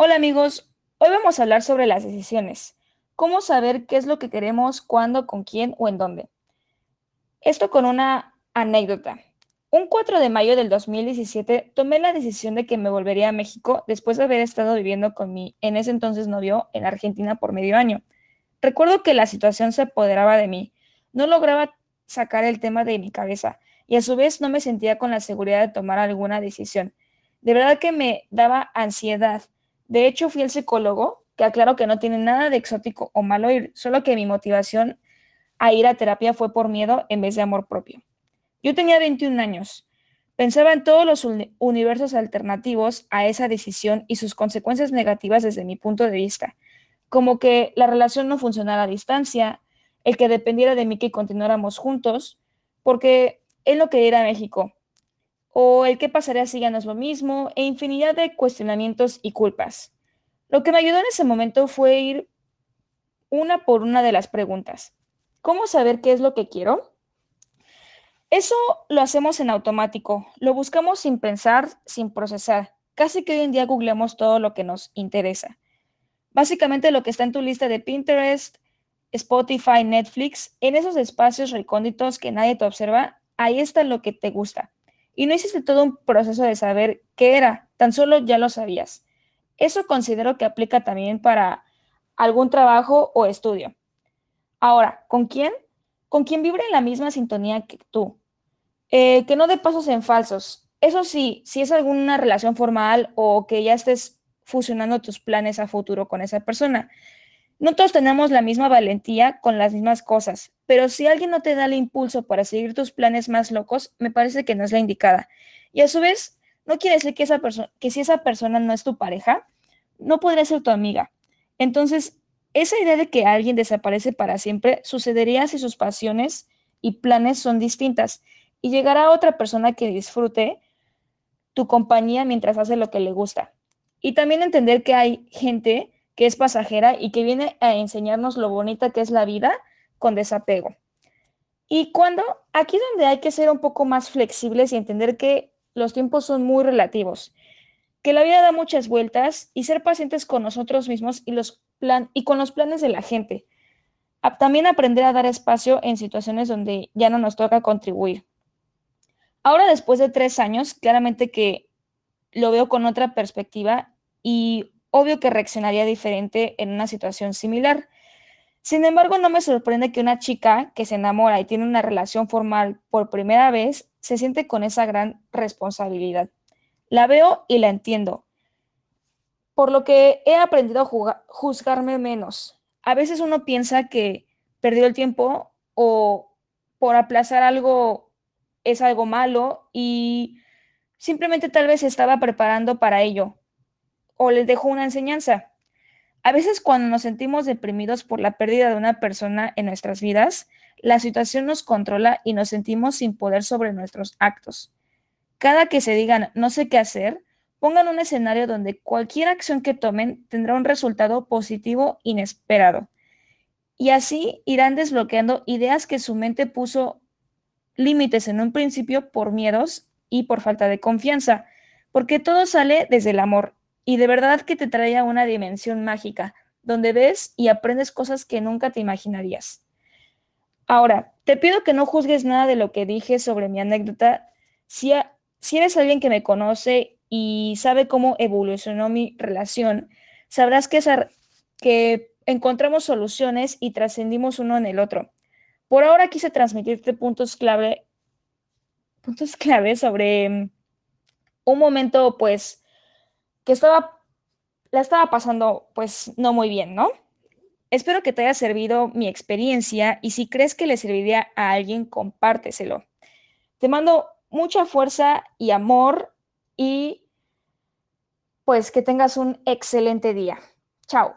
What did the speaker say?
Hola amigos, hoy vamos a hablar sobre las decisiones. Cómo saber qué es lo que queremos, cuándo, con quién o en dónde. Esto con una anécdota. Un 4 de mayo del 2017 tomé la decisión de que me volvería a México después de haber estado viviendo con mi en ese entonces novio en Argentina por medio año. Recuerdo que la situación se apoderaba de mí. No lograba sacar el tema de mi cabeza y a su vez no me sentía con la seguridad de tomar alguna decisión. De verdad que me daba ansiedad. De hecho, fui al psicólogo, que aclaro que no tiene nada de exótico o malo ir, solo que mi motivación a ir a terapia fue por miedo en vez de amor propio. Yo tenía 21 años. Pensaba en todos los universos alternativos a esa decisión y sus consecuencias negativas desde mi punto de vista, como que la relación no funcionara a distancia, el que dependiera de mí que continuáramos juntos, porque él no quería ir a México, o el qué pasaría si ya no es lo mismo, e infinidad de cuestionamientos y culpas. Lo que me ayudó en ese momento fue ir una por una de las preguntas. ¿Cómo saber qué es lo que quiero? Eso lo hacemos en automático, lo buscamos sin pensar, sin procesar. Casi que hoy en día googleamos todo lo que nos interesa. Básicamente lo que está en tu lista de Pinterest, Spotify, Netflix, en esos espacios recónditos que nadie te observa, ahí está lo que te gusta. Y no hiciste todo un proceso de saber qué era, tan solo ya lo sabías. Eso considero que aplica también para algún trabajo o estudio. Ahora, ¿con quién? Con quien vibre en la misma sintonía que tú. Eh, que no dé pasos en falsos. Eso sí, si es alguna relación formal o que ya estés fusionando tus planes a futuro con esa persona. No todos tenemos la misma valentía con las mismas cosas, pero si alguien no te da el impulso para seguir tus planes más locos, me parece que no es la indicada. Y a su vez, no quiere decir que, esa que si esa persona no es tu pareja, no podría ser tu amiga. Entonces, esa idea de que alguien desaparece para siempre sucedería si sus pasiones y planes son distintas y llegará otra persona que disfrute tu compañía mientras hace lo que le gusta. Y también entender que hay gente que es pasajera y que viene a enseñarnos lo bonita que es la vida con desapego. Y cuando, aquí donde hay que ser un poco más flexibles y entender que los tiempos son muy relativos, que la vida da muchas vueltas y ser pacientes con nosotros mismos y, los plan y con los planes de la gente. también aprender a dar espacio en situaciones donde ya no nos toca contribuir. Ahora, después de tres años, claramente que lo veo con otra perspectiva y obvio que reaccionaría diferente en una situación similar. Sin embargo, no me sorprende que una chica que se enamora y tiene una relación formal por primera vez se siente con esa gran responsabilidad. La veo y la entiendo, por lo que he aprendido a juzgarme menos. A veces uno piensa que perdió el tiempo o por aplazar algo es algo malo y simplemente tal vez estaba preparando para ello o les dejo una enseñanza. A veces cuando nos sentimos deprimidos por la pérdida de una persona en nuestras vidas, la situación nos controla y nos sentimos sin poder sobre nuestros actos. Cada que se digan no sé qué hacer, pongan un escenario donde cualquier acción que tomen tendrá un resultado positivo inesperado. Y así irán desbloqueando ideas que su mente puso límites en un principio por miedos y por falta de confianza, porque todo sale desde el amor y de verdad que te trae a una dimensión mágica, donde ves y aprendes cosas que nunca te imaginarías. Ahora, te pido que no juzgues nada de lo que dije sobre mi anécdota. Si, si eres alguien que me conoce y sabe cómo evolucionó mi relación, sabrás que, que encontramos soluciones y trascendimos uno en el otro. Por ahora quise transmitirte puntos clave, puntos clave sobre mm, un momento, pues, que estaba, la estaba pasando pues no muy bien, ¿no? Espero que te haya servido mi experiencia y si crees que le serviría a alguien, compárteselo. Te mando mucha fuerza y amor y pues que tengas un excelente día. Chao.